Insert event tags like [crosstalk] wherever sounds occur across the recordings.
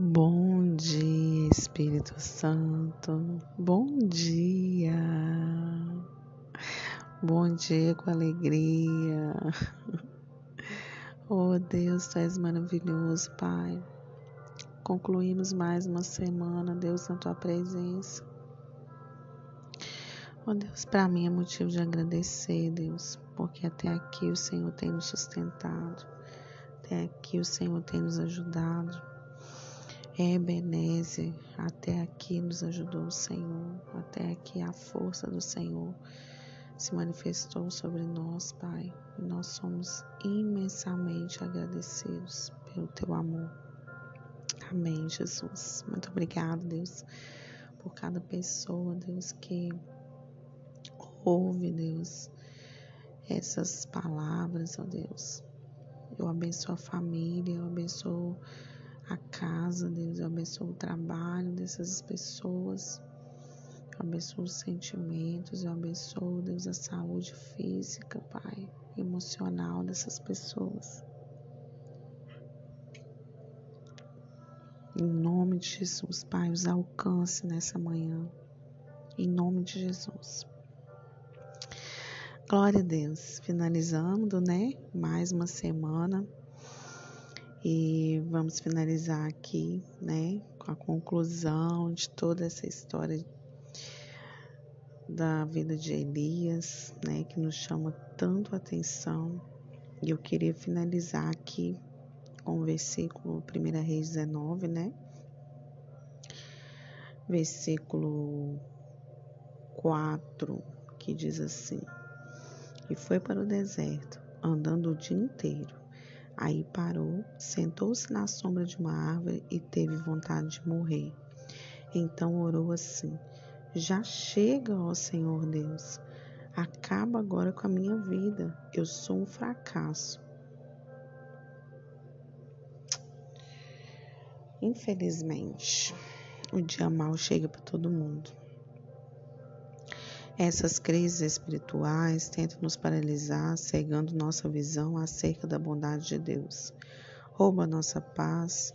Bom dia, Espírito Santo. Bom dia. Bom dia com alegria. [laughs] Oh Deus, tu és maravilhoso, Pai. Concluímos mais uma semana, Deus, na tua presença. Oh Deus, para mim é motivo de agradecer, Deus, porque até aqui o Senhor tem nos sustentado, até aqui o Senhor tem nos ajudado. Ebenezer, até aqui nos ajudou o Senhor, até aqui a força do Senhor se manifestou sobre nós, Pai. E nós somos imensamente agradecidos pelo teu amor. Amém, Jesus. Muito obrigado, Deus, por cada pessoa, Deus, que ouve, Deus, essas palavras, ó Deus. Eu abençoo a família, eu abençoo a casa, Deus. Eu abençoo o trabalho dessas pessoas. Eu abençoo os sentimentos. Eu abençoo, Deus, a saúde física, Pai, emocional dessas pessoas. Em nome de Jesus, Pai, os alcance nessa manhã. Em nome de Jesus. Glória a Deus. Finalizando, né? Mais uma semana e vamos finalizar aqui, né, com a conclusão de toda essa história da vida de Elias, né, que nos chama tanto atenção. E eu queria finalizar aqui com o versículo 1 Reis 19, né? Versículo 4, que diz assim: E foi para o deserto, andando o dia inteiro Aí parou, sentou-se na sombra de uma árvore e teve vontade de morrer. Então orou assim: Já chega, ó Senhor Deus. Acaba agora com a minha vida. Eu sou um fracasso. Infelizmente, o dia mal chega para todo mundo. Essas crises espirituais tentam nos paralisar, cegando nossa visão acerca da bondade de Deus. Rouba nossa paz.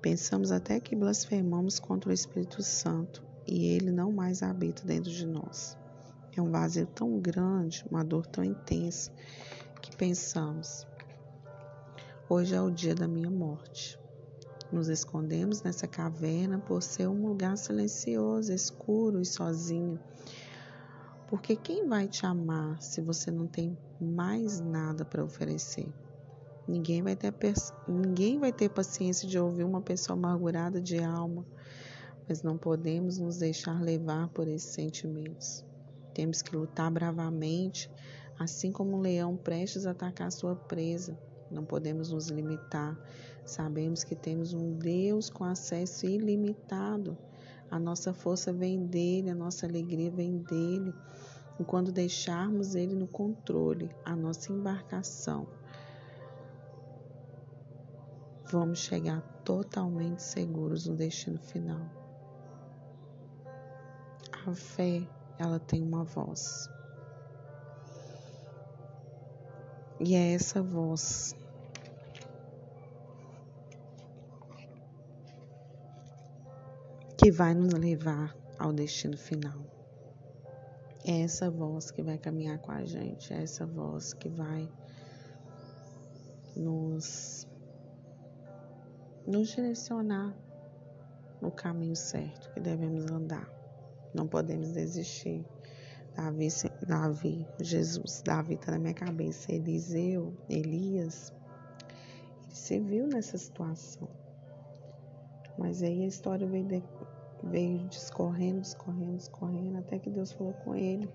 Pensamos até que blasfemamos contra o Espírito Santo e ele não mais habita dentro de nós. É um vazio tão grande, uma dor tão intensa, que pensamos: hoje é o dia da minha morte. Nos escondemos nessa caverna por ser um lugar silencioso, escuro e sozinho porque quem vai te amar se você não tem mais nada para oferecer? Ninguém vai, ter, ninguém vai ter paciência de ouvir uma pessoa amargurada de alma, mas não podemos nos deixar levar por esses sentimentos. Temos que lutar bravamente, assim como um leão prestes a atacar sua presa. Não podemos nos limitar. Sabemos que temos um Deus com acesso ilimitado. A nossa força vem dele, a nossa alegria vem dele. E quando deixarmos ele no controle, a nossa embarcação, vamos chegar totalmente seguros no destino final. A fé, ela tem uma voz. E é essa voz que vai nos levar ao destino final. É essa voz que vai caminhar com a gente, é essa voz que vai nos, nos direcionar no caminho certo que devemos andar. Não podemos desistir. Davi, Davi, Jesus, Davi está na minha cabeça. Eliseu, Elias, ele se viu nessa situação. Mas aí a história veio de, veio discorrendo, discorrendo, discorrendo, até que Deus falou com ele.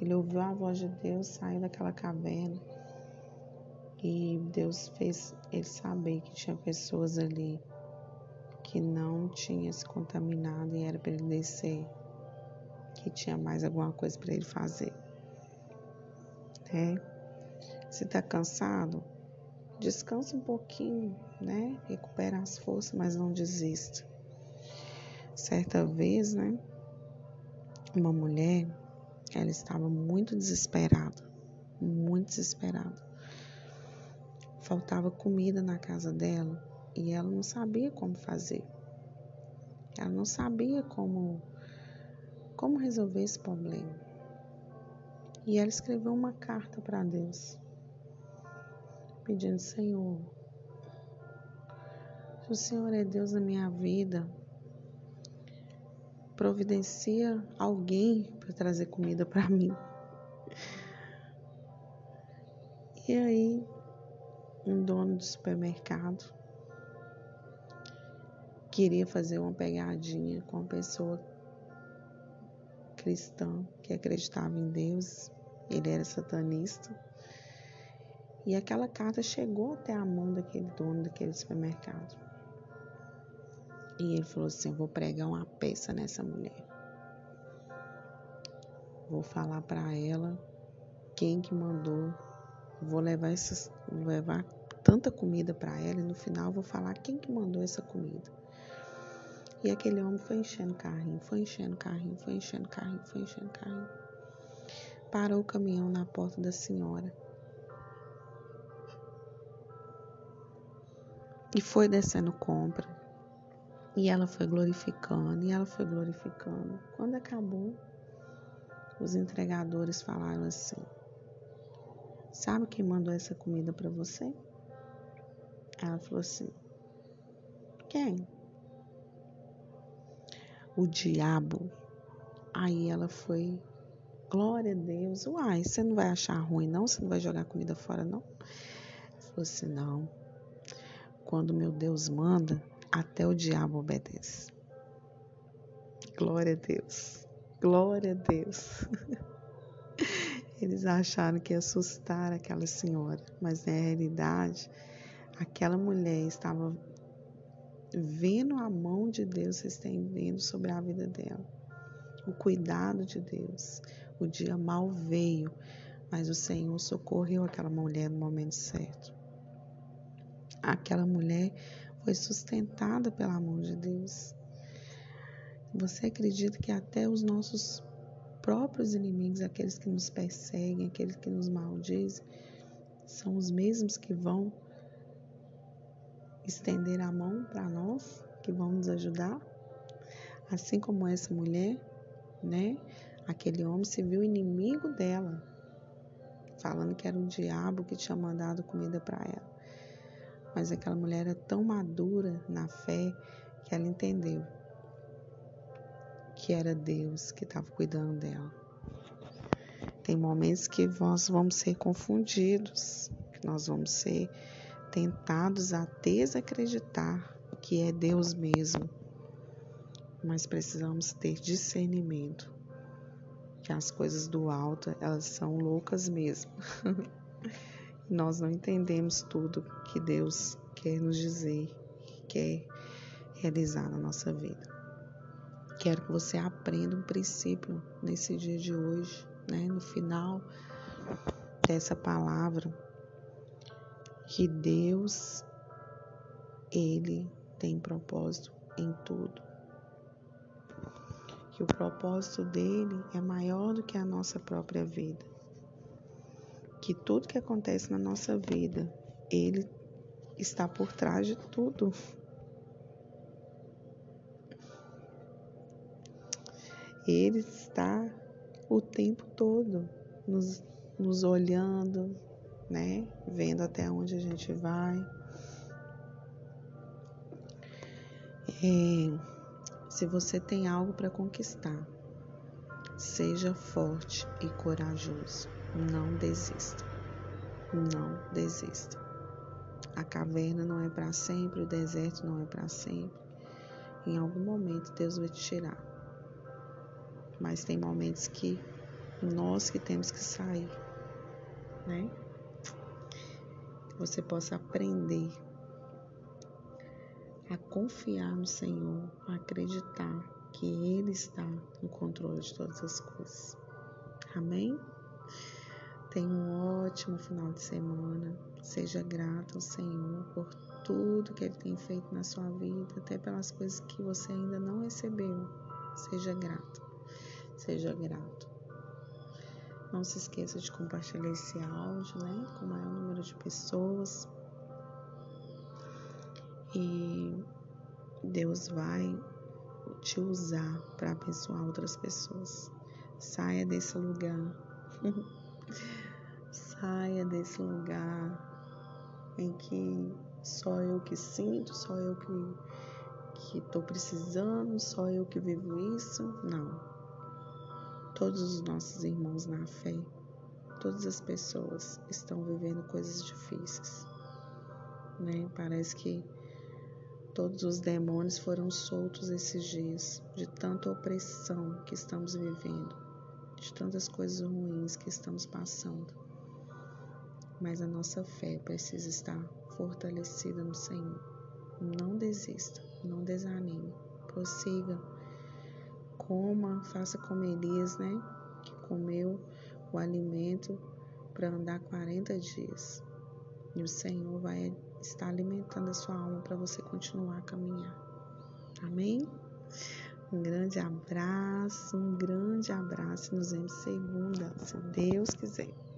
Ele ouviu a voz de Deus, saiu daquela caverna. E Deus fez ele saber que tinha pessoas ali que não tinham se contaminado e era para ele descer, que tinha mais alguma coisa para ele fazer. Né? Se está cansado, descansa um pouquinho, né? Recupera as forças, mas não desista. Certa vez, né, uma mulher, ela estava muito desesperada, muito desesperada. Faltava comida na casa dela E ela não sabia como fazer. Ela não sabia como como resolver esse problema. E ela escreveu uma carta para Deus, pedindo: Senhor, se o Senhor é Deus da minha vida, providencia alguém para trazer comida para mim. E aí, um dono de supermercado queria fazer uma pegadinha com a pessoa cristã que acreditava em Deus, ele era satanista. E aquela carta chegou até a mão daquele dono daquele supermercado. E ele falou assim: Vou pregar uma peça nessa mulher. Vou falar para ela quem que mandou. Vou levar essas, vou levar tanta comida para ela e no final vou falar quem que mandou essa comida. E aquele homem foi enchendo carrinho, foi enchendo carrinho, foi enchendo carrinho, foi enchendo carrinho. Parou o caminhão na porta da senhora. E foi descendo compra. E ela foi glorificando, e ela foi glorificando. Quando acabou, os entregadores falaram assim: Sabe quem mandou essa comida para você? Ela falou assim: Quem? o diabo. Aí ela foi, glória a Deus, uai, você não vai achar ruim não? Você não vai jogar comida fora não? Falou assim, não. Quando meu Deus manda, até o diabo obedece. Glória a Deus. Glória a Deus. [laughs] Eles acharam que ia assustar aquela senhora, mas na realidade, aquela mulher estava vendo a mão de Deus estendendo sobre a vida dela. O cuidado de Deus. O dia mal veio, mas o Senhor socorreu aquela mulher no momento certo. Aquela mulher foi sustentada pela mão de Deus. Você acredita que até os nossos próprios inimigos, aqueles que nos perseguem, aqueles que nos maldizem, são os mesmos que vão estender a mão para nós, que vão nos ajudar. Assim como essa mulher, né? Aquele homem se viu inimigo dela, falando que era o diabo que tinha mandado comida para ela. Mas aquela mulher era tão madura na fé que ela entendeu que era Deus que estava cuidando dela. Tem momentos que nós vamos ser confundidos, que nós vamos ser tentados a desacreditar que é Deus mesmo. Mas precisamos ter discernimento que as coisas do alto, elas são loucas mesmo. [laughs] Nós não entendemos tudo que Deus quer nos dizer, quer realizar na nossa vida. Quero que você aprenda um princípio nesse dia de hoje, né? No final dessa palavra, que Deus, Ele tem propósito em tudo. Que o propósito dele é maior do que a nossa própria vida. Que tudo que acontece na nossa vida, Ele está por trás de tudo. Ele está o tempo todo nos, nos olhando, né? Vendo até onde a gente vai. É, se você tem algo para conquistar, seja forte e corajoso. Não desista. Não desista. A caverna não é para sempre, o deserto não é para sempre. Em algum momento Deus vai te tirar. Mas tem momentos que nós que temos que sair, né? você possa aprender a confiar no Senhor, a acreditar que Ele está no controle de todas as coisas. Amém? Tenha um ótimo final de semana. Seja grato ao Senhor por tudo que Ele tem feito na sua vida, até pelas coisas que você ainda não recebeu. Seja grato. Seja grato. Não se esqueça de compartilhar esse áudio, né, com o maior número de pessoas. E Deus vai te usar para abençoar outras pessoas. Saia desse lugar. [laughs] Saia desse lugar em que só eu que sinto, só eu que que estou precisando, só eu que vivo isso. Não. Todos os nossos irmãos na fé, todas as pessoas estão vivendo coisas difíceis. Né? Parece que todos os demônios foram soltos esses dias, de tanta opressão que estamos vivendo, de tantas coisas ruins que estamos passando. Mas a nossa fé precisa estar fortalecida no Senhor. Não desista, não desanime, prossiga. Coma, faça como Elias, né? Que comeu o alimento para andar 40 dias. E o Senhor vai estar alimentando a sua alma para você continuar a caminhar. Amém? Um grande abraço, um grande abraço. Nos vemos segunda, se Deus quiser.